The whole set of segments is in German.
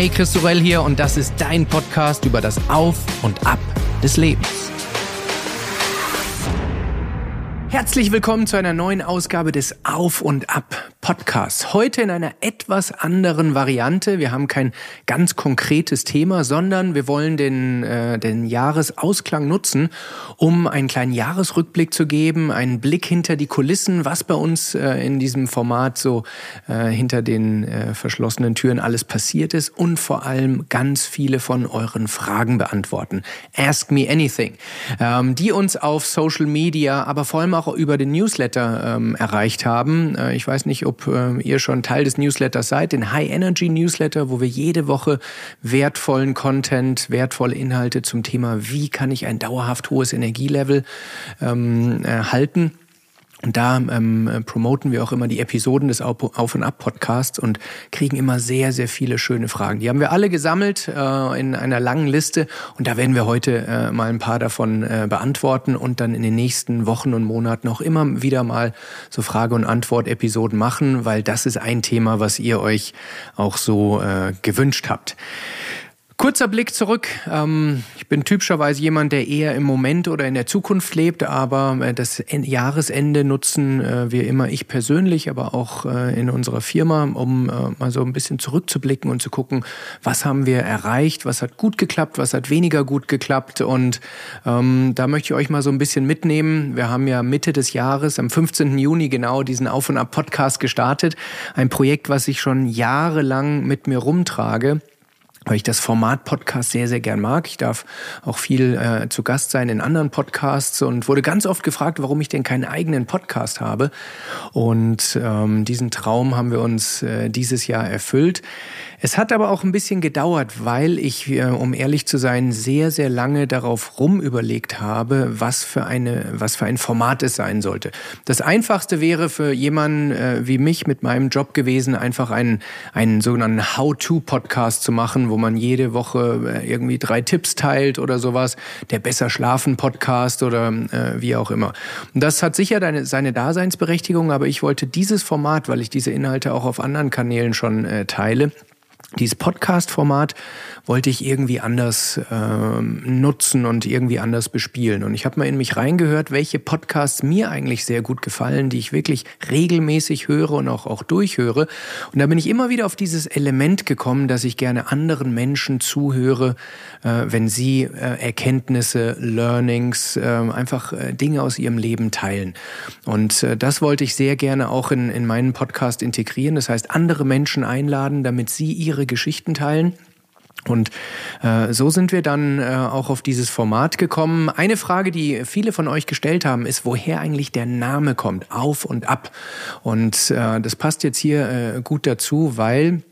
Hey, Chris Sorell hier und das ist dein Podcast über das Auf und Ab des Lebens. Herzlich willkommen zu einer neuen Ausgabe des Auf und Ab Podcasts. Heute in einer etwas anderen Variante. Wir haben kein ganz konkretes Thema, sondern wir wollen den, äh, den Jahresausklang nutzen, um einen kleinen Jahresrückblick zu geben, einen Blick hinter die Kulissen, was bei uns äh, in diesem Format so äh, hinter den äh, verschlossenen Türen alles passiert ist und vor allem ganz viele von euren Fragen beantworten. Ask me anything, ähm, die uns auf Social Media, aber vor allem auch über den Newsletter ähm, erreicht haben. Äh, ich weiß nicht, ob äh, ihr schon Teil des Newsletters seid, den High Energy Newsletter, wo wir jede Woche wertvollen Content, wertvolle Inhalte zum Thema, wie kann ich ein dauerhaft hohes Energielevel ähm, halten. Und da ähm, promoten wir auch immer die Episoden des Auf und Ab Podcasts und kriegen immer sehr, sehr viele schöne Fragen. Die haben wir alle gesammelt äh, in einer langen Liste und da werden wir heute äh, mal ein paar davon äh, beantworten und dann in den nächsten Wochen und Monaten auch immer wieder mal so Frage- und Antwort-Episoden machen, weil das ist ein Thema, was ihr euch auch so äh, gewünscht habt. Kurzer Blick zurück. Ähm, ich bin typischerweise jemand, der eher im Moment oder in der Zukunft lebt, aber äh, das Jahresende nutzen äh, wir immer, ich persönlich, aber auch äh, in unserer Firma, um mal so ein bisschen zurückzublicken und zu gucken, was haben wir erreicht, was hat gut geklappt, was hat weniger gut geklappt. Und ähm, da möchte ich euch mal so ein bisschen mitnehmen. Wir haben ja Mitte des Jahres, am 15. Juni genau, diesen Auf- und Ab-Podcast gestartet. Ein Projekt, was ich schon jahrelang mit mir rumtrage weil ich das Format Podcast sehr, sehr gern mag. Ich darf auch viel äh, zu Gast sein in anderen Podcasts und wurde ganz oft gefragt, warum ich denn keinen eigenen Podcast habe. Und ähm, diesen Traum haben wir uns äh, dieses Jahr erfüllt. Es hat aber auch ein bisschen gedauert, weil ich, äh, um ehrlich zu sein, sehr, sehr lange darauf rumüberlegt habe, was für eine, was für ein Format es sein sollte. Das einfachste wäre für jemanden äh, wie mich mit meinem Job gewesen, einfach einen, einen sogenannten How-to-Podcast zu machen, wo man jede Woche äh, irgendwie drei Tipps teilt oder sowas, der Besser schlafen Podcast oder äh, wie auch immer. Und das hat sicher deine, seine Daseinsberechtigung, aber ich wollte dieses Format, weil ich diese Inhalte auch auf anderen Kanälen schon äh, teile, dieses Podcast-Format wollte ich irgendwie anders äh, nutzen und irgendwie anders bespielen. Und ich habe mal in mich reingehört, welche Podcasts mir eigentlich sehr gut gefallen, die ich wirklich regelmäßig höre und auch, auch durchhöre. Und da bin ich immer wieder auf dieses Element gekommen, dass ich gerne anderen Menschen zuhöre, äh, wenn sie äh, Erkenntnisse, Learnings, äh, einfach äh, Dinge aus ihrem Leben teilen. Und äh, das wollte ich sehr gerne auch in, in meinen Podcast integrieren. Das heißt, andere Menschen einladen, damit sie ihre ihre Geschichten teilen. Und äh, so sind wir dann äh, auch auf dieses Format gekommen. Eine Frage, die viele von euch gestellt haben, ist, woher eigentlich der Name kommt, auf und ab. Und äh, das passt jetzt hier äh, gut dazu, weil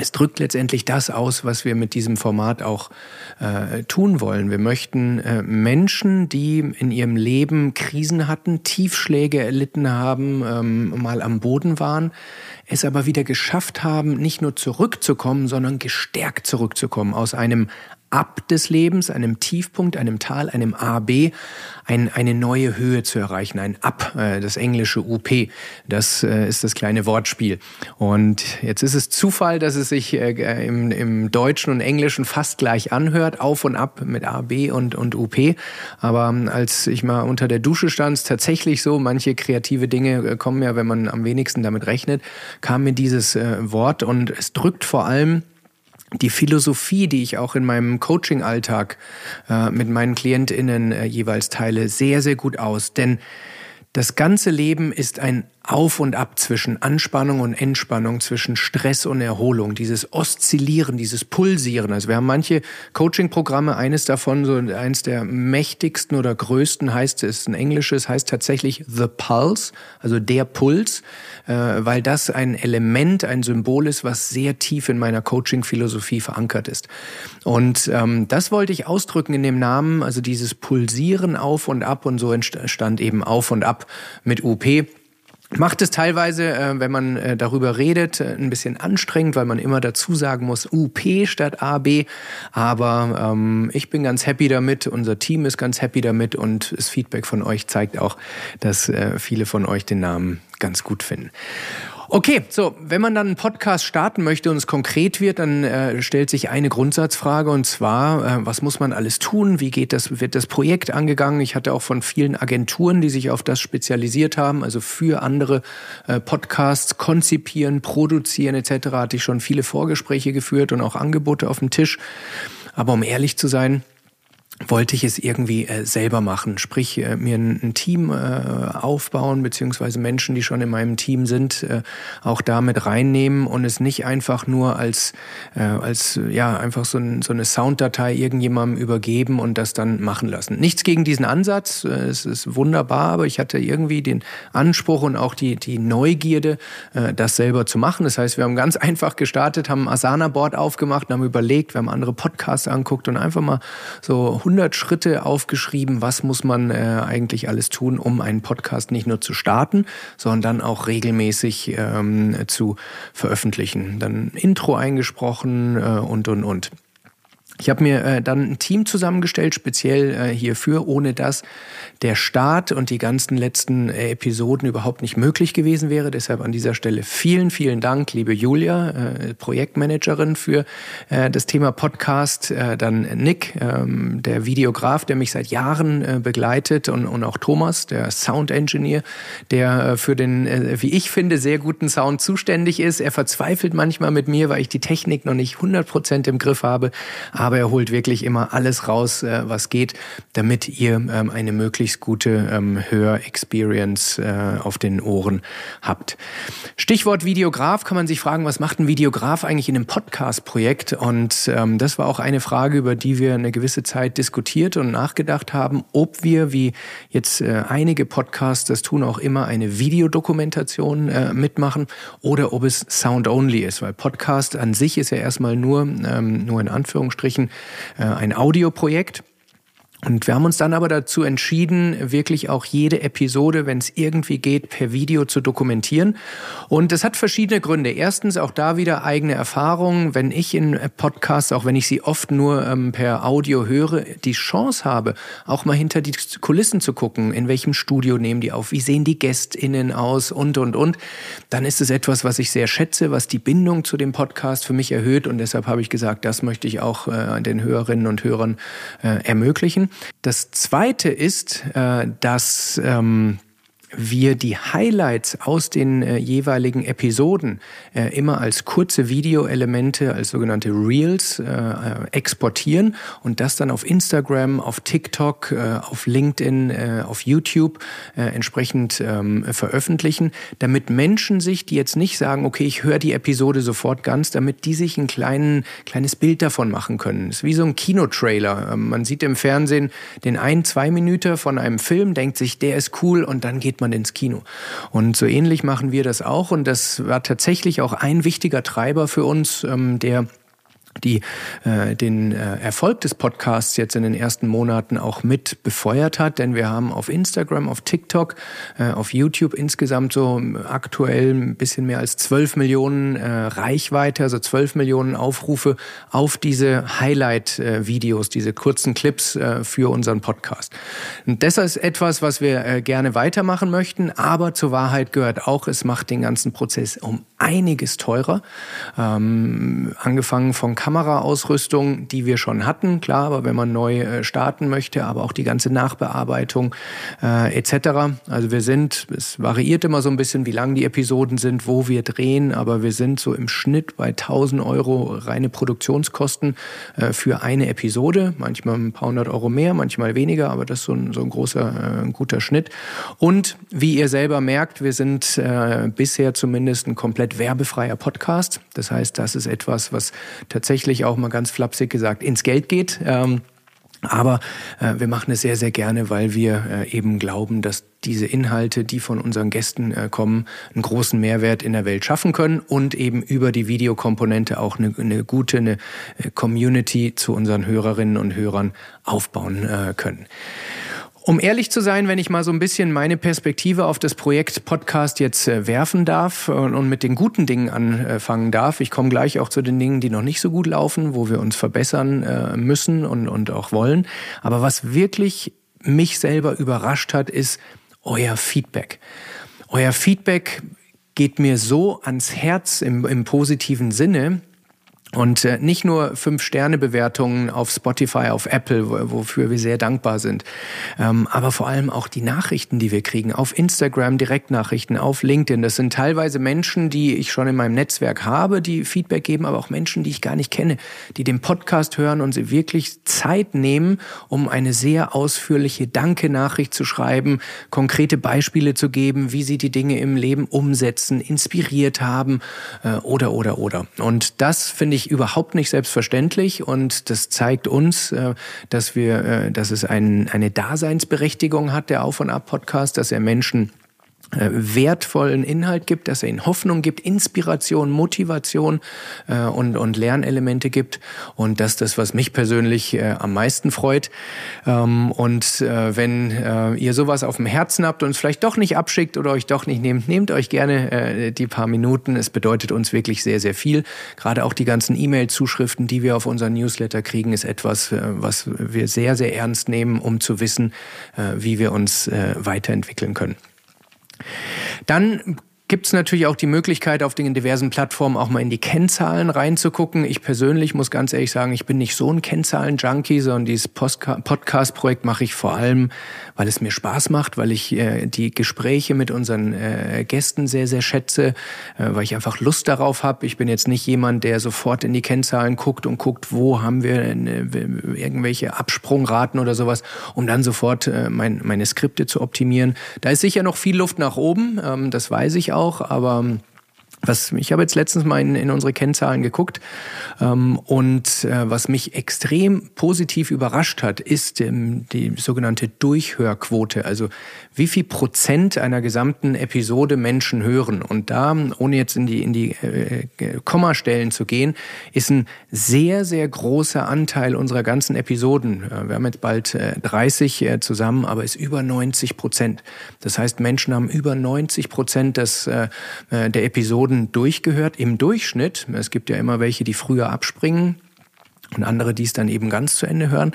es drückt letztendlich das aus, was wir mit diesem Format auch äh, tun wollen. Wir möchten äh, Menschen, die in ihrem Leben Krisen hatten, Tiefschläge erlitten haben, ähm, mal am Boden waren, es aber wieder geschafft haben, nicht nur zurückzukommen, sondern gestärkt zurückzukommen aus einem Ab des Lebens, einem Tiefpunkt, einem Tal, einem AB, ein, eine neue Höhe zu erreichen, ein Ab, äh, das englische UP. Das äh, ist das kleine Wortspiel. Und jetzt ist es Zufall, dass es sich äh, im, im Deutschen und Englischen fast gleich anhört, auf und ab mit AB und, und UP. Aber ähm, als ich mal unter der Dusche stand, ist tatsächlich so, manche kreative Dinge kommen ja, wenn man am wenigsten damit rechnet, kam mir dieses Wort und es drückt vor allem die Philosophie, die ich auch in meinem Coaching-Alltag äh, mit meinen KlientInnen äh, jeweils teile, sehr, sehr gut aus. Denn das ganze Leben ist ein auf und Ab zwischen Anspannung und Entspannung, zwischen Stress und Erholung, dieses Oszillieren, dieses Pulsieren. Also wir haben manche Coaching-Programme, eines davon, so eines der mächtigsten oder größten heißt es, ein englisches, heißt tatsächlich The Pulse, also der Puls, äh, weil das ein Element, ein Symbol ist, was sehr tief in meiner Coaching-Philosophie verankert ist. Und ähm, das wollte ich ausdrücken in dem Namen, also dieses Pulsieren auf und ab und so entstand eben auf und ab mit UP macht es teilweise, äh, wenn man äh, darüber redet, äh, ein bisschen anstrengend, weil man immer dazu sagen muss UP statt AB. Aber ähm, ich bin ganz happy damit, unser Team ist ganz happy damit und das Feedback von euch zeigt auch, dass äh, viele von euch den Namen ganz gut finden. Okay, so, wenn man dann einen Podcast starten möchte und es konkret wird, dann äh, stellt sich eine Grundsatzfrage und zwar, äh, was muss man alles tun? Wie geht das, wird das Projekt angegangen? Ich hatte auch von vielen Agenturen, die sich auf das spezialisiert haben, also für andere äh, Podcasts konzipieren, produzieren etc., hatte ich schon viele Vorgespräche geführt und auch Angebote auf dem Tisch. Aber um ehrlich zu sein, wollte ich es irgendwie äh, selber machen, sprich äh, mir ein, ein Team äh, aufbauen, beziehungsweise Menschen, die schon in meinem Team sind, äh, auch damit reinnehmen und es nicht einfach nur als, äh, als ja, einfach so, ein, so eine Sounddatei irgendjemandem übergeben und das dann machen lassen. Nichts gegen diesen Ansatz, äh, es ist wunderbar, aber ich hatte irgendwie den Anspruch und auch die, die Neugierde, äh, das selber zu machen. Das heißt, wir haben ganz einfach gestartet, haben ein Asana-Board aufgemacht und haben überlegt, wir haben andere Podcasts anguckt und einfach mal so 100 Schritte aufgeschrieben, was muss man äh, eigentlich alles tun, um einen Podcast nicht nur zu starten, sondern dann auch regelmäßig ähm, zu veröffentlichen. Dann Intro eingesprochen äh, und, und, und. Ich habe mir äh, dann ein Team zusammengestellt, speziell äh, hierfür, ohne dass der Start und die ganzen letzten äh, Episoden überhaupt nicht möglich gewesen wäre. Deshalb an dieser Stelle vielen, vielen Dank, liebe Julia, äh, Projektmanagerin für äh, das Thema Podcast. Äh, dann Nick, ähm, der Videograf, der mich seit Jahren äh, begleitet und, und auch Thomas, der Sound Engineer, der äh, für den, äh, wie ich finde, sehr guten Sound zuständig ist. Er verzweifelt manchmal mit mir, weil ich die Technik noch nicht 100 Prozent im Griff habe. Aber aber er holt wirklich immer alles raus, äh, was geht, damit ihr ähm, eine möglichst gute ähm, Hör-Experience äh, auf den Ohren habt. Stichwort Videograf kann man sich fragen, was macht ein Videograf eigentlich in einem Podcast-Projekt? Und ähm, das war auch eine Frage, über die wir eine gewisse Zeit diskutiert und nachgedacht haben, ob wir, wie jetzt äh, einige Podcasts das tun, auch immer eine Videodokumentation äh, mitmachen oder ob es Sound-only ist, weil Podcast an sich ist ja erstmal nur, ähm, nur in Anführungsstrichen, Anführungsstrichen äh, ein Audioprojekt. Und wir haben uns dann aber dazu entschieden, wirklich auch jede Episode, wenn es irgendwie geht, per Video zu dokumentieren. Und das hat verschiedene Gründe. Erstens auch da wieder eigene Erfahrungen. Wenn ich in Podcasts, auch wenn ich sie oft nur ähm, per Audio höre, die Chance habe, auch mal hinter die Kulissen zu gucken, in welchem Studio nehmen die auf, wie sehen die GästInnen aus und, und, und, dann ist es etwas, was ich sehr schätze, was die Bindung zu dem Podcast für mich erhöht. Und deshalb habe ich gesagt, das möchte ich auch äh, den Hörerinnen und Hörern äh, ermöglichen. Das Zweite ist, äh, dass ähm, wir die Highlights aus den äh, jeweiligen Episoden äh, immer als kurze Videoelemente, als sogenannte Reels äh, äh exportieren und das dann auf Instagram, auf TikTok, äh, auf LinkedIn, äh, auf YouTube entsprechend ähm, veröffentlichen, damit Menschen sich, die jetzt nicht sagen, okay, ich höre die Episode sofort ganz, damit die sich ein kleinen, kleines Bild davon machen können. Es ist wie so ein Kinotrailer. Ähm, man sieht im Fernsehen den ein, zwei Minuten von einem Film, denkt sich, der ist cool und dann geht man ins Kino. Und so ähnlich machen wir das auch. Und das war tatsächlich auch ein wichtiger Treiber für uns, ähm, der die äh, den äh, Erfolg des Podcasts jetzt in den ersten Monaten auch mit befeuert hat, denn wir haben auf Instagram, auf TikTok, äh, auf YouTube insgesamt so aktuell ein bisschen mehr als 12 Millionen äh, Reichweite, also 12 Millionen Aufrufe auf diese Highlight-Videos, diese kurzen Clips äh, für unseren Podcast. Und das ist etwas, was wir äh, gerne weitermachen möchten, aber zur Wahrheit gehört auch, es macht den ganzen Prozess um einiges teurer, ähm, angefangen von Kameraausrüstung, die wir schon hatten, klar, aber wenn man neu äh, starten möchte, aber auch die ganze Nachbearbeitung äh, etc. Also wir sind, es variiert immer so ein bisschen, wie lang die Episoden sind, wo wir drehen, aber wir sind so im Schnitt bei 1000 Euro reine Produktionskosten äh, für eine Episode, manchmal ein paar hundert Euro mehr, manchmal weniger, aber das ist so ein, so ein großer, äh, guter Schnitt. Und wie ihr selber merkt, wir sind äh, bisher zumindest ein komplett werbefreier Podcast. Das heißt, das ist etwas, was tatsächlich tatsächlich auch mal ganz flapsig gesagt ins Geld geht. Ähm, aber äh, wir machen es sehr, sehr gerne, weil wir äh, eben glauben, dass diese Inhalte, die von unseren Gästen äh, kommen, einen großen Mehrwert in der Welt schaffen können und eben über die Videokomponente auch eine, eine gute eine äh, Community zu unseren Hörerinnen und Hörern aufbauen äh, können. Um ehrlich zu sein, wenn ich mal so ein bisschen meine Perspektive auf das Projekt Podcast jetzt äh, werfen darf und, und, mit den guten Dingen anfangen darf, ich komme gleich auch zu den Dingen, die noch nicht so gut laufen, wo wir uns verbessern äh, müssen und, und auch wollen. Aber was wirklich mich selber überrascht hat, ist euer Feedback. Euer Feedback geht mir so ans Herz im, im positiven Sinne, und äh, nicht nur Fünf-Sterne-Bewertungen auf Spotify, auf Apple, wofür wir sehr dankbar sind, ähm, aber vor allem auch die Nachrichten, die wir kriegen, auf Instagram, Direktnachrichten, auf LinkedIn. Das sind teilweise Menschen, die ich schon in meinem Netzwerk habe, die Feedback geben, aber auch Menschen, die ich gar nicht kenne, die den Podcast hören und sie wirklich Zeit nehmen, um eine sehr ausführliche Danke-Nachricht zu schreiben, konkrete Beispiele zu geben, wie sie die Dinge im Leben umsetzen, inspiriert haben äh, oder, oder, oder. Und das finde ich ich überhaupt nicht selbstverständlich. Und das zeigt uns, äh, dass wir, äh, dass es ein, eine Daseinsberechtigung hat, der Auf- und Ab-Podcast, dass er Menschen wertvollen Inhalt gibt, dass er ihnen Hoffnung gibt, Inspiration, Motivation äh, und, und Lernelemente gibt. Und das ist das, was mich persönlich äh, am meisten freut. Ähm, und äh, wenn äh, ihr sowas auf dem Herzen habt und es vielleicht doch nicht abschickt oder euch doch nicht nehmt, nehmt euch gerne äh, die paar Minuten. Es bedeutet uns wirklich sehr, sehr viel. Gerade auch die ganzen E-Mail-Zuschriften, die wir auf unseren Newsletter kriegen, ist etwas, äh, was wir sehr, sehr ernst nehmen, um zu wissen, äh, wie wir uns äh, weiterentwickeln können. Dann gibt es natürlich auch die Möglichkeit, auf den diversen Plattformen auch mal in die Kennzahlen reinzugucken. Ich persönlich muss ganz ehrlich sagen, ich bin nicht so ein Kennzahlen-Junkie, sondern dieses Podcast-Projekt mache ich vor allem, weil es mir Spaß macht, weil ich äh, die Gespräche mit unseren äh, Gästen sehr, sehr schätze, äh, weil ich einfach Lust darauf habe. Ich bin jetzt nicht jemand, der sofort in die Kennzahlen guckt und guckt, wo haben wir äh, irgendwelche Absprungraten oder sowas, um dann sofort äh, mein, meine Skripte zu optimieren. Da ist sicher noch viel Luft nach oben, ähm, das weiß ich auch auch, aber was, ich habe jetzt letztens mal in, in unsere Kennzahlen geguckt ähm, und äh, was mich extrem positiv überrascht hat, ist ähm, die sogenannte Durchhörquote. Also wie viel Prozent einer gesamten Episode Menschen hören. Und da, ohne jetzt in die, in die äh, Kommastellen zu gehen, ist ein sehr, sehr großer Anteil unserer ganzen Episoden. Äh, wir haben jetzt bald äh, 30 äh, zusammen, aber ist über 90 Prozent. Das heißt, Menschen haben über 90 Prozent des, äh, äh, der Episoden Episoden durchgehört im Durchschnitt. Es gibt ja immer welche, die früher abspringen und andere, die es dann eben ganz zu Ende hören.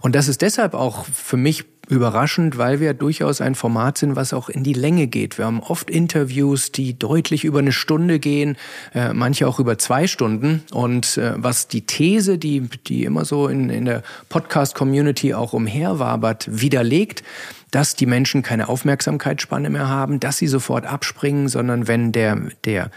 Und das ist deshalb auch für mich überraschend, weil wir durchaus ein Format sind, was auch in die Länge geht. Wir haben oft Interviews, die deutlich über eine Stunde gehen, äh, manche auch über zwei Stunden. Und äh, was die These, die, die immer so in, in der Podcast-Community auch umherwabert, widerlegt, dass die Menschen keine Aufmerksamkeitsspanne mehr haben, dass sie sofort abspringen, sondern wenn der, der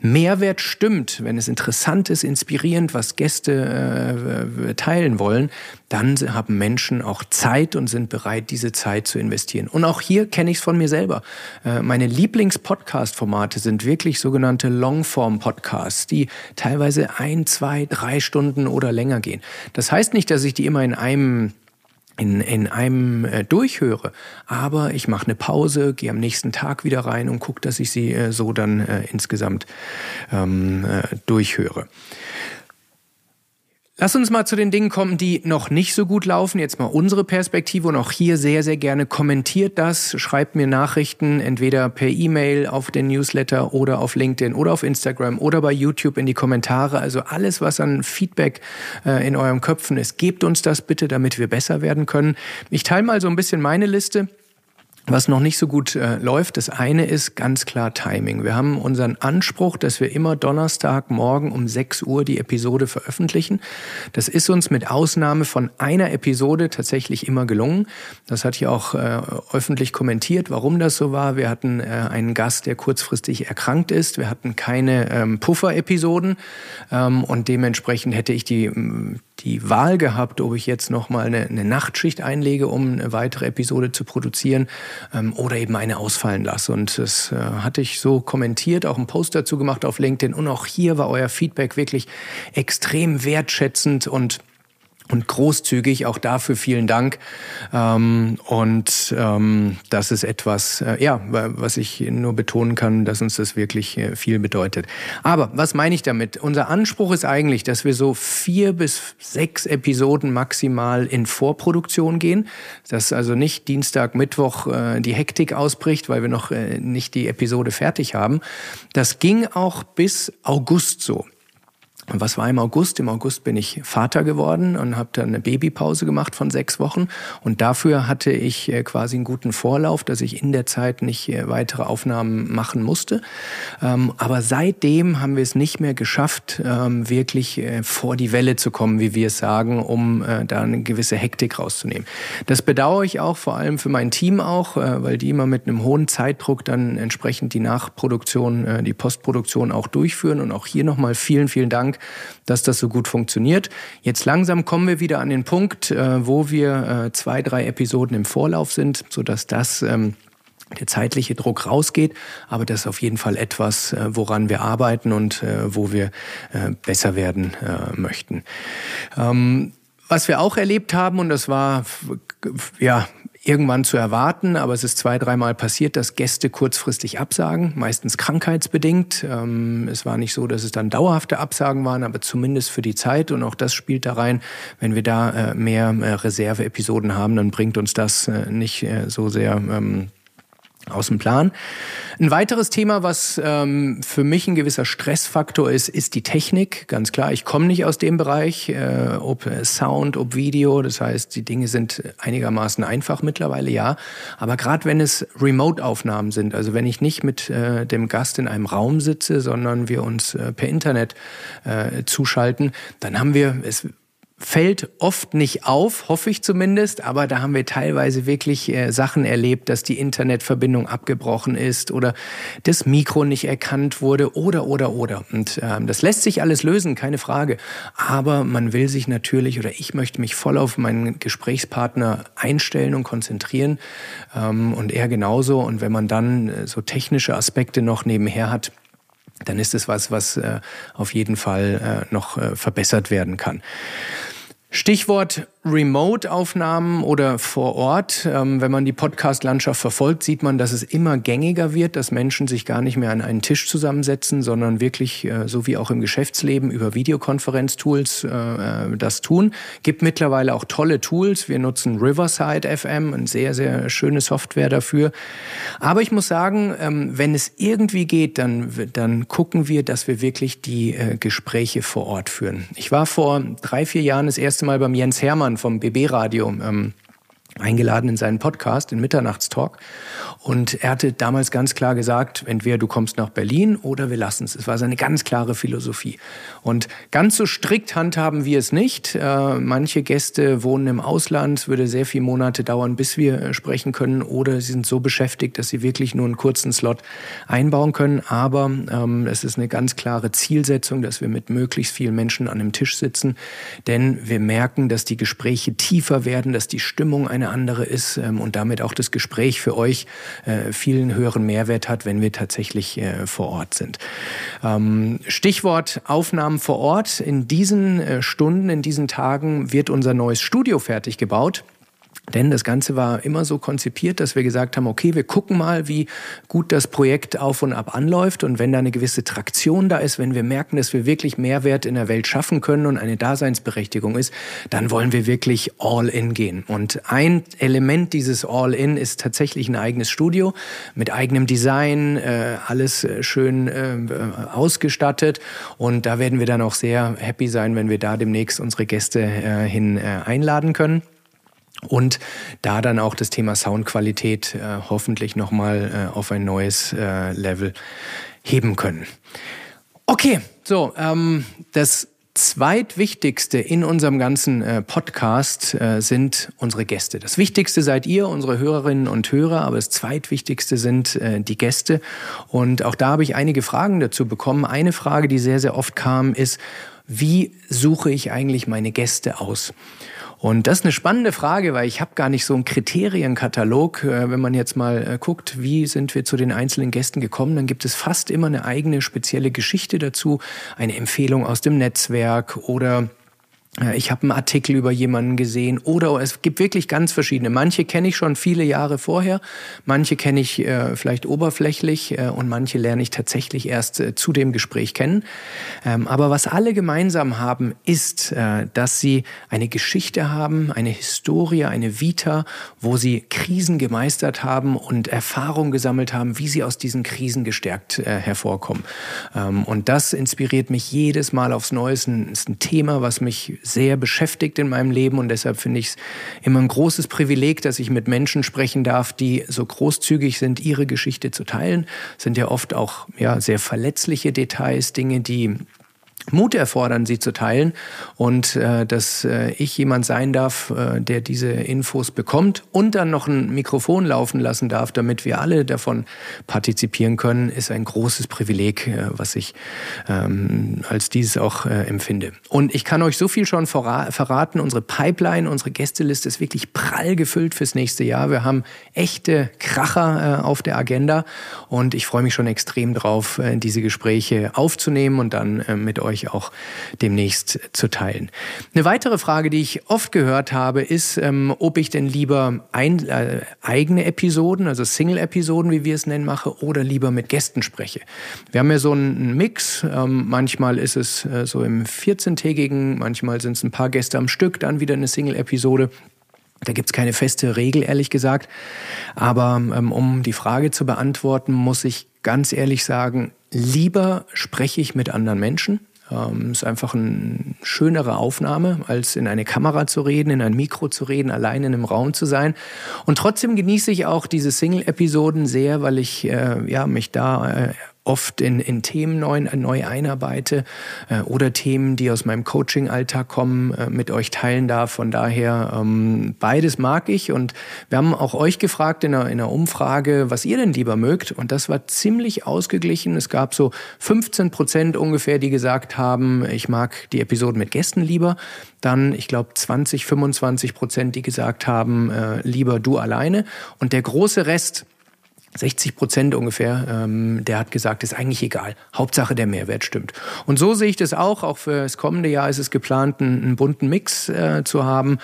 Mehrwert stimmt, wenn es interessant ist, inspirierend, was Gäste äh, teilen wollen, dann haben Menschen auch Zeit und sind bereit, diese Zeit zu investieren. Und auch hier kenne ich es von mir selber. Äh, meine Lieblings-Podcast-Formate sind wirklich sogenannte Longform-Podcasts, die teilweise ein, zwei, drei Stunden oder länger gehen. Das heißt nicht, dass ich die immer in einem in, in einem äh, durchhöre. Aber ich mache eine Pause, gehe am nächsten Tag wieder rein und gucke, dass ich sie äh, so dann äh, insgesamt ähm, äh, durchhöre. Lass uns mal zu den Dingen kommen, die noch nicht so gut laufen. Jetzt mal unsere Perspektive und auch hier sehr, sehr gerne kommentiert das. Schreibt mir Nachrichten entweder per E-Mail auf den Newsletter oder auf LinkedIn oder auf Instagram oder bei YouTube in die Kommentare. Also alles, was an Feedback äh, in eurem Köpfen ist, gebt uns das bitte, damit wir besser werden können. Ich teile mal so ein bisschen meine Liste. Was noch nicht so gut äh, läuft, das eine ist ganz klar Timing. Wir haben unseren Anspruch, dass wir immer Donnerstagmorgen um 6 Uhr die Episode veröffentlichen. Das ist uns mit Ausnahme von einer Episode tatsächlich immer gelungen. Das hat hier auch äh, öffentlich kommentiert, warum das so war. Wir hatten äh, einen Gast, der kurzfristig erkrankt ist. Wir hatten keine ähm, Puffer-Episoden ähm, und dementsprechend hätte ich die die Wahl gehabt, ob ich jetzt nochmal eine, eine Nachtschicht einlege, um eine weitere Episode zu produzieren ähm, oder eben eine ausfallen lasse. Und das äh, hatte ich so kommentiert, auch einen Post dazu gemacht auf LinkedIn. Und auch hier war euer Feedback wirklich extrem wertschätzend und und großzügig. Auch dafür vielen Dank. Ähm, und ähm, das ist etwas, äh, ja, was ich nur betonen kann, dass uns das wirklich äh, viel bedeutet. Aber was meine ich damit? Unser Anspruch ist eigentlich, dass wir so vier bis sechs Episoden maximal in Vorproduktion gehen. Dass also nicht Dienstag, Mittwoch äh, die Hektik ausbricht, weil wir noch äh, nicht die Episode fertig haben. Das ging auch bis August so. Was war im August? Im August bin ich Vater geworden und habe dann eine Babypause gemacht von sechs Wochen. Und dafür hatte ich äh, quasi einen guten Vorlauf, dass ich in der Zeit nicht äh, weitere Aufnahmen machen musste. Ähm, aber seitdem haben wir es nicht mehr geschafft, ähm, wirklich äh, vor die Welle zu kommen, wie wir es sagen, um da eine gewisse Hektik rauszunehmen. Das bedauere ich auch, vor allem für mein Team auch, weil die immer mit einem hohen Zeitdruck dann entsprechend die Nachproduktion, die Postproduktion auch durchführen. Und auch hier nochmal vielen, vielen Dank Dank, dass das so gut funktioniert. Jetzt langsam kommen wir wieder an den Punkt, äh, wo wir äh, zwei, drei Episoden im Vorlauf sind, sodass das ähm, der zeitliche Druck rausgeht, aber das ist auf jeden Fall etwas, äh, woran wir arbeiten und wo wir besser werden möchten. Ähm, was wir auch erlebt haben, und das war ja irgendwann zu erwarten, aber es ist zwei, dreimal passiert, dass Gäste kurzfristig absagen, meistens krankheitsbedingt. Ähm, es war nicht so, dass es dann dauerhafte Absagen waren, aber zumindest für die Zeit und auch das spielt da rein. Wenn wir da äh, mehr äh, Reserve-Episoden haben, dann bringt uns das äh, nicht so sehr ähm, aus dem Plan. Ein weiteres Thema, was ähm, für mich ein gewisser Stressfaktor ist, ist die Technik. Ganz klar, ich komme nicht aus dem Bereich, äh, ob Sound, ob Video. Das heißt, die Dinge sind einigermaßen einfach mittlerweile, ja. Aber gerade wenn es Remote-Aufnahmen sind, also wenn ich nicht mit äh, dem Gast in einem Raum sitze, sondern wir uns äh, per Internet äh, zuschalten, dann haben wir es fällt oft nicht auf, hoffe ich zumindest, aber da haben wir teilweise wirklich äh, Sachen erlebt, dass die Internetverbindung abgebrochen ist oder das Mikro nicht erkannt wurde oder oder oder. Und ähm, das lässt sich alles lösen, keine Frage. Aber man will sich natürlich oder ich möchte mich voll auf meinen Gesprächspartner einstellen und konzentrieren ähm, und er genauso. Und wenn man dann äh, so technische Aspekte noch nebenher hat, dann ist es was, was äh, auf jeden Fall äh, noch äh, verbessert werden kann. Stichwort Remote-Aufnahmen oder vor Ort. Ähm, wenn man die Podcast-Landschaft verfolgt, sieht man, dass es immer gängiger wird, dass Menschen sich gar nicht mehr an einen Tisch zusammensetzen, sondern wirklich, äh, so wie auch im Geschäftsleben, über Videokonferenztools äh, äh, das tun. Gibt mittlerweile auch tolle Tools. Wir nutzen Riverside FM, eine sehr, sehr schöne Software dafür. Aber ich muss sagen, ähm, wenn es irgendwie geht, dann, dann gucken wir, dass wir wirklich die Gespräche vor Ort führen. Ich war vor drei, vier Jahren das erste Mal beim Jens Hermann Hahn vom BB-Radio ähm, eingeladen in seinen Podcast, den Mitternachtstalk. Und er hatte damals ganz klar gesagt, entweder du kommst nach Berlin oder wir lassen es. Es war seine ganz klare Philosophie. Und ganz so strikt handhaben wir es nicht. Äh, manche Gäste wohnen im Ausland, es würde sehr viele Monate dauern, bis wir äh, sprechen können. Oder sie sind so beschäftigt, dass sie wirklich nur einen kurzen Slot einbauen können. Aber ähm, es ist eine ganz klare Zielsetzung, dass wir mit möglichst vielen Menschen an einem Tisch sitzen. Denn wir merken, dass die Gespräche tiefer werden, dass die Stimmung eine andere ist ähm, und damit auch das Gespräch für euch äh, vielen höheren Mehrwert hat, wenn wir tatsächlich äh, vor Ort sind. Ähm, Stichwort Aufnahmen vor Ort. In diesen äh, Stunden, in diesen Tagen wird unser neues Studio fertig gebaut. Denn das Ganze war immer so konzipiert, dass wir gesagt haben, okay, wir gucken mal, wie gut das Projekt auf und ab anläuft. Und wenn da eine gewisse Traktion da ist, wenn wir merken, dass wir wirklich Mehrwert in der Welt schaffen können und eine Daseinsberechtigung ist, dann wollen wir wirklich all in gehen. Und ein Element dieses all in ist tatsächlich ein eigenes Studio mit eigenem Design, äh, alles äh, schön äh, ausgestattet. Und da werden wir dann auch sehr happy sein, wenn wir da demnächst unsere Gäste hin einladen können. Und da dann auch das Thema Soundqualität äh, hoffentlich nochmal äh, auf ein neues äh, Level heben können. Okay, so, ähm, das zweitwichtigste in unserem ganzen äh, Podcast äh, sind unsere Gäste. Das Wichtigste seid ihr, unsere Hörerinnen und Hörer, aber das zweitwichtigste sind äh, die Gäste. Und auch da habe ich einige Fragen dazu bekommen. Eine Frage, die sehr, sehr oft kam, ist, wie suche ich eigentlich meine Gäste aus? Und das ist eine spannende Frage, weil ich habe gar nicht so einen Kriterienkatalog. Äh, wenn man jetzt mal äh, guckt, wie sind wir zu den einzelnen Gästen gekommen, dann gibt es fast immer eine eigene spezielle Geschichte dazu, eine Empfehlung aus dem Netzwerk oder ich habe einen Artikel über jemanden gesehen oder es gibt wirklich ganz verschiedene. Manche kenne ich schon viele Jahre vorher, manche kenne ich äh, vielleicht oberflächlich äh, und manche lerne ich tatsächlich erst äh, zu dem Gespräch kennen. Ähm, aber was alle gemeinsam haben, ist, äh, dass sie eine Geschichte haben, eine Historie, eine Vita, wo sie Krisen gemeistert haben und Erfahrung gesammelt haben, wie sie aus diesen Krisen gestärkt äh, hervorkommen. Ähm, und das inspiriert mich jedes Mal aufs Neue. Es ist ein Thema, was mich sehr beschäftigt in meinem Leben und deshalb finde ich es immer ein großes Privileg, dass ich mit Menschen sprechen darf, die so großzügig sind, ihre Geschichte zu teilen. Das sind ja oft auch ja, sehr verletzliche Details, Dinge, die Mut erfordern, sie zu teilen und äh, dass äh, ich jemand sein darf, äh, der diese Infos bekommt und dann noch ein Mikrofon laufen lassen darf, damit wir alle davon partizipieren können, ist ein großes Privileg, äh, was ich ähm, als dieses auch äh, empfinde. Und ich kann euch so viel schon verraten, unsere Pipeline, unsere Gästeliste ist wirklich prall gefüllt fürs nächste Jahr. Wir haben echte Kracher äh, auf der Agenda und ich freue mich schon extrem drauf, äh, diese Gespräche aufzunehmen und dann äh, mit euch euch auch demnächst zu teilen. Eine weitere Frage, die ich oft gehört habe, ist, ähm, ob ich denn lieber ein, äh, eigene Episoden, also Single-Episoden, wie wir es nennen, mache, oder lieber mit Gästen spreche. Wir haben ja so einen Mix. Ähm, manchmal ist es äh, so im 14-tägigen, manchmal sind es ein paar Gäste am Stück, dann wieder eine Single-Episode. Da gibt's keine feste Regel, ehrlich gesagt. Aber ähm, um die Frage zu beantworten, muss ich ganz ehrlich sagen, lieber spreche ich mit anderen Menschen ähm, ist einfach eine schönere Aufnahme, als in eine Kamera zu reden, in ein Mikro zu reden, allein in einem Raum zu sein. Und trotzdem genieße ich auch diese Single-Episoden sehr, weil ich äh, ja, mich da äh, oft in, in Themen neu, neu einarbeite äh, oder Themen, die aus meinem Coaching-Alltag kommen, äh, mit euch teilen darf. Von daher, ähm, beides mag ich. Und wir haben auch euch gefragt in einer, in einer Umfrage, was ihr denn lieber mögt. Und das war ziemlich ausgeglichen. Es gab so 15 Prozent ungefähr, die gesagt haben, ich mag die Episoden mit Gästen lieber. Dann, ich glaube, 20, 25 Prozent, die gesagt haben, äh, lieber du alleine. Und der große Rest, 60 Prozent ungefähr, ähm, der hat gesagt, ist eigentlich egal. Hauptsache der Mehrwert stimmt. Und so sehe ich das auch. Auch für das kommende Jahr ist es geplant, einen, einen bunten Mix äh, zu haben.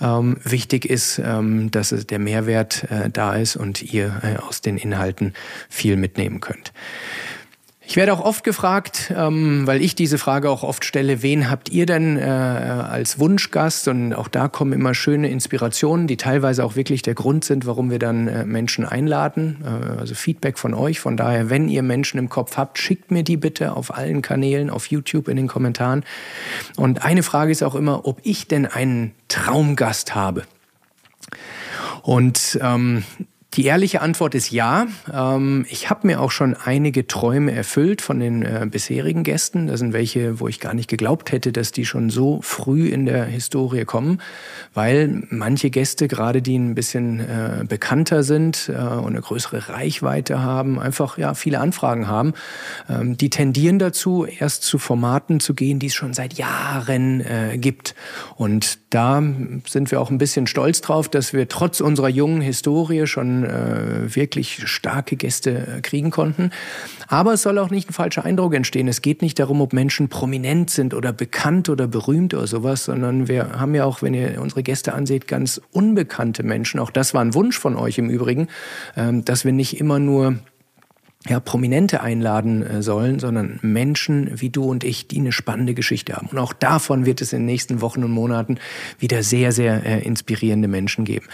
Ähm, wichtig ist, ähm, dass der Mehrwert äh, da ist und ihr äh, aus den Inhalten viel mitnehmen könnt. Ich werde auch oft gefragt, ähm, weil ich diese Frage auch oft stelle, wen habt ihr denn äh, als Wunschgast? Und auch da kommen immer schöne Inspirationen, die teilweise auch wirklich der Grund sind, warum wir dann äh, Menschen einladen. Äh, also Feedback von euch. Von daher, wenn ihr Menschen im Kopf habt, schickt mir die bitte auf allen Kanälen, auf YouTube, in den Kommentaren. Und eine Frage ist auch immer, ob ich denn einen Traumgast habe. Und ähm, die ehrliche Antwort ist ja. Ähm, ich habe mir auch schon einige Träume erfüllt von den äh, bisherigen Gästen. Das sind welche, wo ich gar nicht geglaubt hätte, dass die schon so früh in der Historie kommen, weil manche Gäste, gerade die ein bisschen äh, bekannter sind äh, und eine größere Reichweite haben, einfach ja viele Anfragen haben, ähm, die tendieren dazu, erst zu Formaten zu gehen, die es schon seit Jahren gibt. Und da sind wir auch ein bisschen stolz drauf, dass wir trotz unserer jungen Historie schon äh, wirklich starke Gäste äh, kriegen konnten. Aber es soll auch nicht ein falscher Eindruck entstehen. Es geht nicht darum, ob Menschen prominent sind oder bekannt oder berühmt oder sowas, sondern wir haben ja auch, wenn ihr unsere Gäste anseht, ganz unbekannte Menschen. Auch das war ein Wunsch von euch im Übrigen, ähm, dass wir nicht immer nur ja, Prominente einladen äh, sollen, sondern Menschen wie du und ich, die eine spannende Geschichte haben. Und auch davon wird es in den nächsten Wochen und Monaten wieder sehr, sehr äh, inspirierende Menschen geben.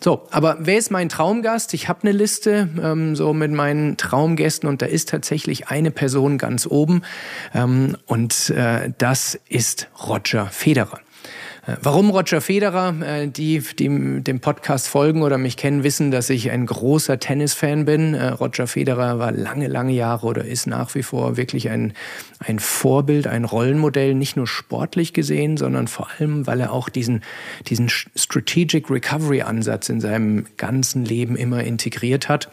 So, aber wer ist mein Traumgast? Ich habe eine Liste ähm, so mit meinen Traumgästen und da ist tatsächlich eine Person ganz oben ähm, und äh, das ist Roger Federer. Warum Roger Federer? Äh, die, die dem Podcast folgen oder mich kennen, wissen, dass ich ein großer Tennisfan bin. Äh, Roger Federer war lange, lange Jahre oder ist nach wie vor wirklich ein, ein Vorbild, ein Rollenmodell, nicht nur sportlich gesehen, sondern vor allem, weil er auch diesen, diesen Strategic Recovery Ansatz in seinem ganzen Leben immer integriert hat.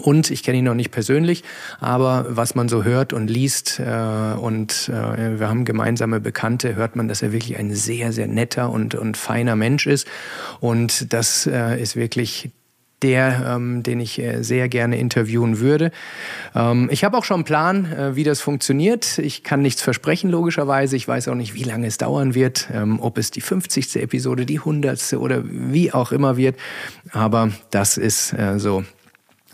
Und ich kenne ihn noch nicht persönlich, aber was man so hört und liest äh, und äh, wir haben gemeinsame Bekannte, hört man, dass er wirklich ein sehr, sehr netter und, und feiner Mensch ist. Und das äh, ist wirklich der, ähm, den ich äh, sehr gerne interviewen würde. Ähm, ich habe auch schon einen Plan, äh, wie das funktioniert. Ich kann nichts versprechen, logischerweise. Ich weiß auch nicht, wie lange es dauern wird, ähm, ob es die 50. Episode, die 100. oder wie auch immer wird. Aber das ist äh, so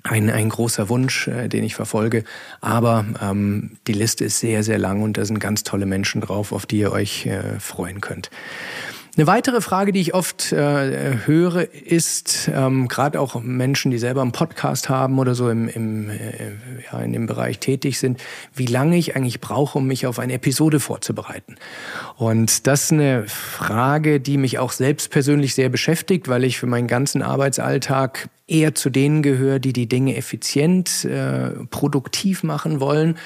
ein, ein großer Wunsch, äh, den ich verfolge. Aber ähm, die Liste ist sehr, sehr lang und da sind ganz tolle Menschen drauf, auf die ihr euch äh, freuen könnt. Eine weitere Frage, die ich oft äh, höre, ist ähm, gerade auch Menschen, die selber einen Podcast haben oder so im, im, äh, ja, in dem Bereich tätig sind, wie lange ich eigentlich brauche, um mich auf eine Episode vorzubereiten. Und das ist eine Frage, die mich auch selbst persönlich sehr beschäftigt, weil ich für meinen ganzen Arbeitsalltag eher zu denen gehöre, die die Dinge effizient, äh, produktiv machen wollen.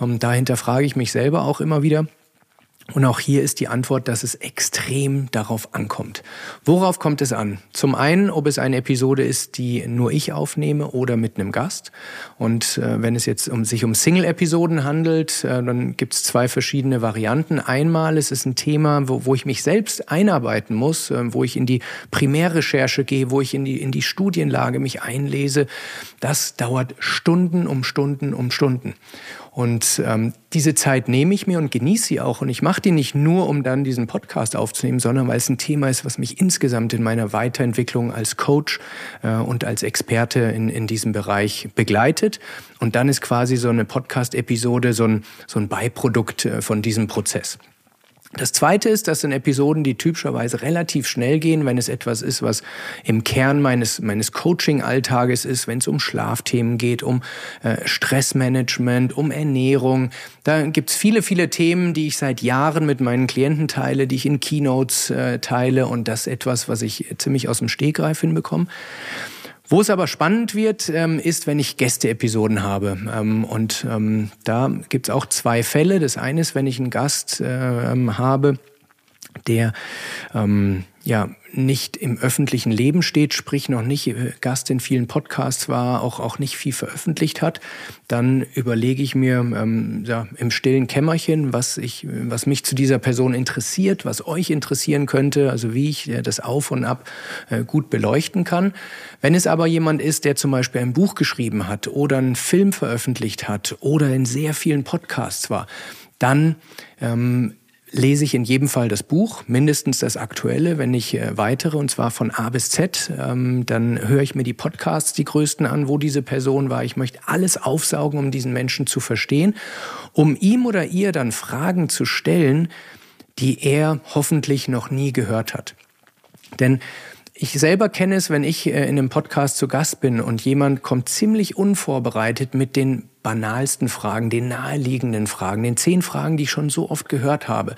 Ähm, dahinter frage ich mich selber auch immer wieder. Und auch hier ist die Antwort, dass es extrem darauf ankommt. Worauf kommt es an? Zum einen, ob es eine Episode ist, die nur ich aufnehme oder mit einem Gast. Und äh, wenn es jetzt um, sich um Single-Episoden handelt, äh, dann gibt es zwei verschiedene Varianten. Einmal ist es ein Thema, wo, wo ich mich selbst einarbeiten muss, äh, wo ich in die Primärrecherche gehe, wo ich in die, in die Studienlage mich einlese. Das dauert Stunden um Stunden um Stunden. Und ähm, diese Zeit nehme ich mir und genieße sie auch. Und ich mache die nicht nur, um dann diesen Podcast aufzunehmen, sondern weil es ein Thema ist, was mich insgesamt in meiner Weiterentwicklung als Coach äh, und als Experte in, in diesem Bereich begleitet. Und dann ist quasi so eine Podcast-Episode so ein, so ein Beiprodukt äh, von diesem Prozess. Das zweite ist, das sind Episoden, die typischerweise relativ schnell gehen, wenn es etwas ist, was im Kern meines, meines Coaching-Alltages ist, wenn es um Schlafthemen geht, um äh, Stressmanagement, um Ernährung. Da gibt's viele, viele Themen, die ich seit Jahren mit meinen Klienten teile, die ich in Keynotes äh, teile und das etwas, was ich ziemlich aus dem Stegreif hinbekomme. Wo es aber spannend wird, ähm, ist, wenn ich Gäste-Episoden habe. Ähm, und ähm, da gibt es auch zwei Fälle. Das eine ist, wenn ich einen Gast äh, habe, der ähm, ja nicht im öffentlichen Leben steht, sprich noch nicht äh, Gast in vielen Podcasts war, auch, auch nicht viel veröffentlicht hat, dann überlege ich mir ähm, ja, im stillen Kämmerchen, was, ich, was mich zu dieser Person interessiert, was euch interessieren könnte, also wie ich äh, das Auf und Ab äh, gut beleuchten kann. Wenn es aber jemand ist, der zum Beispiel ein Buch geschrieben hat oder einen Film veröffentlicht hat oder in sehr vielen Podcasts war, dann ähm, lese ich in jedem Fall das Buch, mindestens das aktuelle, wenn nicht äh, weitere, und zwar von A bis Z. Ähm, dann höre ich mir die Podcasts, die größten an, wo diese Person war. Ich möchte alles aufsaugen, um diesen Menschen zu verstehen, um ihm oder ihr dann Fragen zu stellen, die er hoffentlich noch nie gehört hat. Denn ich selber kenne es, wenn ich äh, in einem Podcast zu Gast bin und jemand kommt ziemlich unvorbereitet mit den banalsten Fragen, den naheliegenden Fragen, den zehn Fragen, die ich schon so oft gehört habe.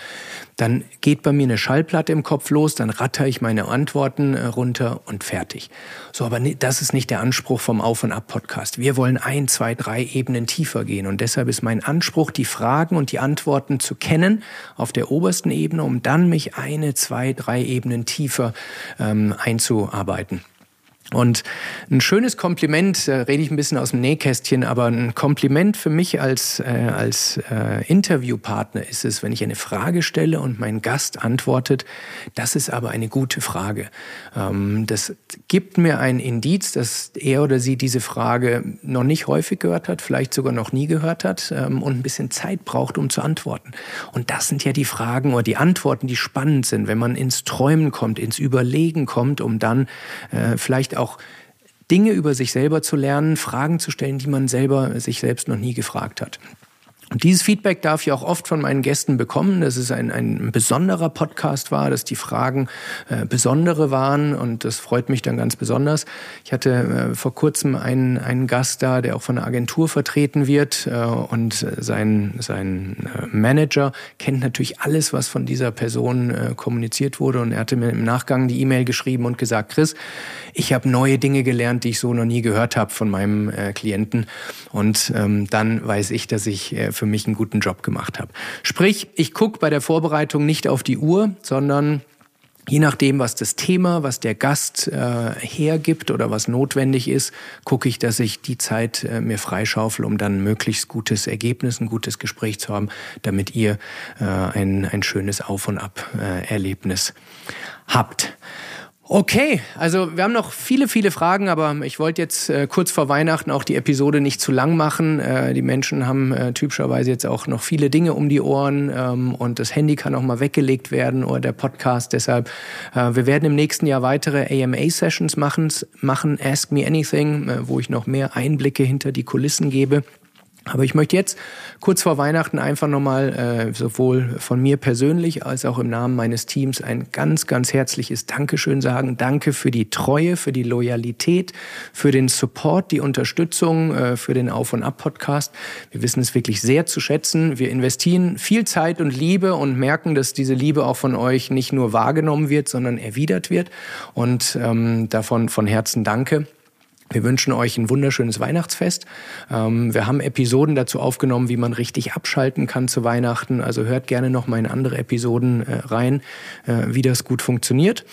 Dann geht bei mir eine Schallplatte im Kopf los, dann ratter ich meine Antworten äh, runter und fertig. So, aber das ist nicht der Anspruch vom Auf- und Ab-Podcast. Wir wollen ein, zwei, drei Ebenen tiefer gehen. Und deshalb ist mein Anspruch, die Fragen und die Antworten zu kennen auf der obersten Ebene, um dann mich eine, zwei, drei Ebenen tiefer ähm, einzuarbeiten. Und ein schönes Kompliment, da rede ich ein bisschen aus dem Nähkästchen, aber ein Kompliment für mich als, äh, als äh, Interviewpartner ist es, wenn ich eine Frage stelle und mein Gast antwortet, das ist aber eine gute Frage. Ähm, das gibt mir ein Indiz, dass er oder sie diese Frage noch nicht häufig gehört hat, vielleicht sogar noch nie gehört hat ähm, und ein bisschen Zeit braucht, um zu antworten. Und das sind ja die Fragen oder die Antworten, die spannend sind, wenn man ins Träumen kommt, ins Überlegen kommt, um dann äh, vielleicht auch Dinge über sich selber zu lernen, Fragen zu stellen, die man selber sich selbst noch nie gefragt hat. Und dieses Feedback darf ich auch oft von meinen Gästen bekommen, dass es ein, ein besonderer Podcast war, dass die Fragen äh, besondere waren und das freut mich dann ganz besonders. Ich hatte äh, vor kurzem einen, einen Gast da, der auch von einer Agentur vertreten wird äh, und sein, sein äh, Manager kennt natürlich alles, was von dieser Person äh, kommuniziert wurde und er hatte mir im Nachgang die E-Mail geschrieben und gesagt, Chris, ich habe neue Dinge gelernt, die ich so noch nie gehört habe von meinem äh, Klienten und ähm, dann weiß ich, dass ich für für mich einen guten Job gemacht habe. Sprich, ich gucke bei der Vorbereitung nicht auf die Uhr, sondern Je nachdem, was das Thema, was der Gast äh, hergibt oder was notwendig ist, gucke ich, dass ich die Zeit äh, mir freischaufel, um dann möglichst gutes Ergebnis, ein gutes Gespräch zu haben, damit ihr äh, ein, ein schönes Auf- und Ab-Erlebnis habt. Okay, also wir haben noch viele, viele Fragen, aber ich wollte jetzt äh, kurz vor Weihnachten auch die Episode nicht zu lang machen. Äh, die Menschen haben äh, typischerweise jetzt auch noch viele Dinge um die Ohren ähm, und das Handy kann auch mal weggelegt werden oder der Podcast. Deshalb, äh, wir werden im nächsten Jahr weitere AMA-Sessions machen, machen Ask Me Anything, äh, wo ich noch mehr Einblicke hinter die Kulissen gebe. Aber ich möchte jetzt kurz vor Weihnachten einfach nochmal äh, sowohl von mir persönlich als auch im Namen meines Teams ein ganz, ganz herzliches Dankeschön sagen. Danke für die Treue, für die Loyalität, für den Support, die Unterstützung, äh, für den Auf- und Ab-Podcast. Wir wissen es wirklich sehr zu schätzen. Wir investieren viel Zeit und Liebe und merken, dass diese Liebe auch von euch nicht nur wahrgenommen wird, sondern erwidert wird. Und ähm, davon von Herzen danke. Wir wünschen euch ein wunderschönes Weihnachtsfest. Ähm, wir haben Episoden dazu aufgenommen, wie man richtig abschalten kann zu Weihnachten. Also hört gerne noch mal in andere Episoden äh, rein, äh, wie das gut funktioniert.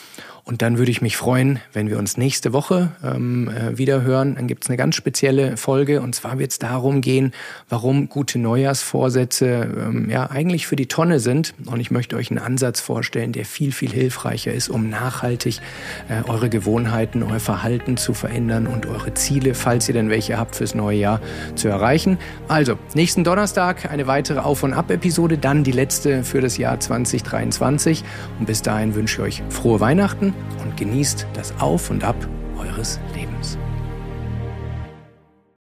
Und dann würde ich mich freuen, wenn wir uns nächste Woche ähm, äh, wieder hören. Dann gibt es eine ganz spezielle Folge. Und zwar wird es darum gehen, warum gute Neujahrsvorsätze ähm, ja eigentlich für die Tonne sind. Und ich möchte euch einen Ansatz vorstellen, der viel, viel hilfreicher ist, um nachhaltig äh, eure Gewohnheiten, euer Verhalten zu verändern und eure Ziele, falls ihr denn welche habt, fürs neue Jahr zu erreichen. Also, nächsten Donnerstag eine weitere Auf- und Ab-Episode, dann die letzte für das Jahr 2023. Und bis dahin wünsche ich euch frohe Weihnachten und genießt das Auf und Ab eures Lebens.